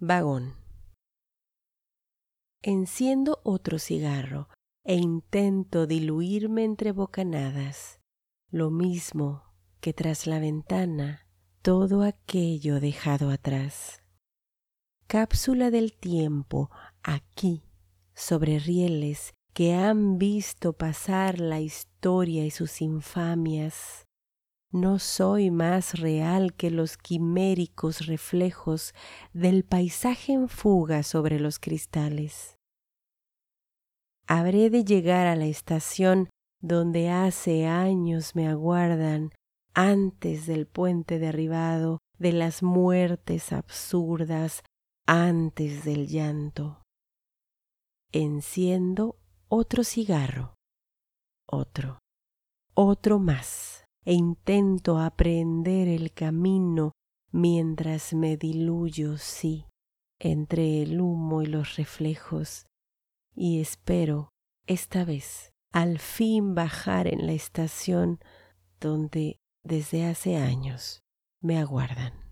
Vagón. Enciendo otro cigarro e intento diluirme entre bocanadas, lo mismo que tras la ventana todo aquello dejado atrás. Cápsula del tiempo aquí, sobre rieles que han visto pasar la historia y sus infamias. No soy más real que los quiméricos reflejos del paisaje en fuga sobre los cristales. Habré de llegar a la estación donde hace años me aguardan antes del puente derribado, de las muertes absurdas, antes del llanto. Enciendo otro cigarro, otro, otro más, e intento aprender el camino mientras me diluyo, sí, entre el humo y los reflejos, y espero, esta vez, al fin bajar en la estación donde desde hace años me aguardan.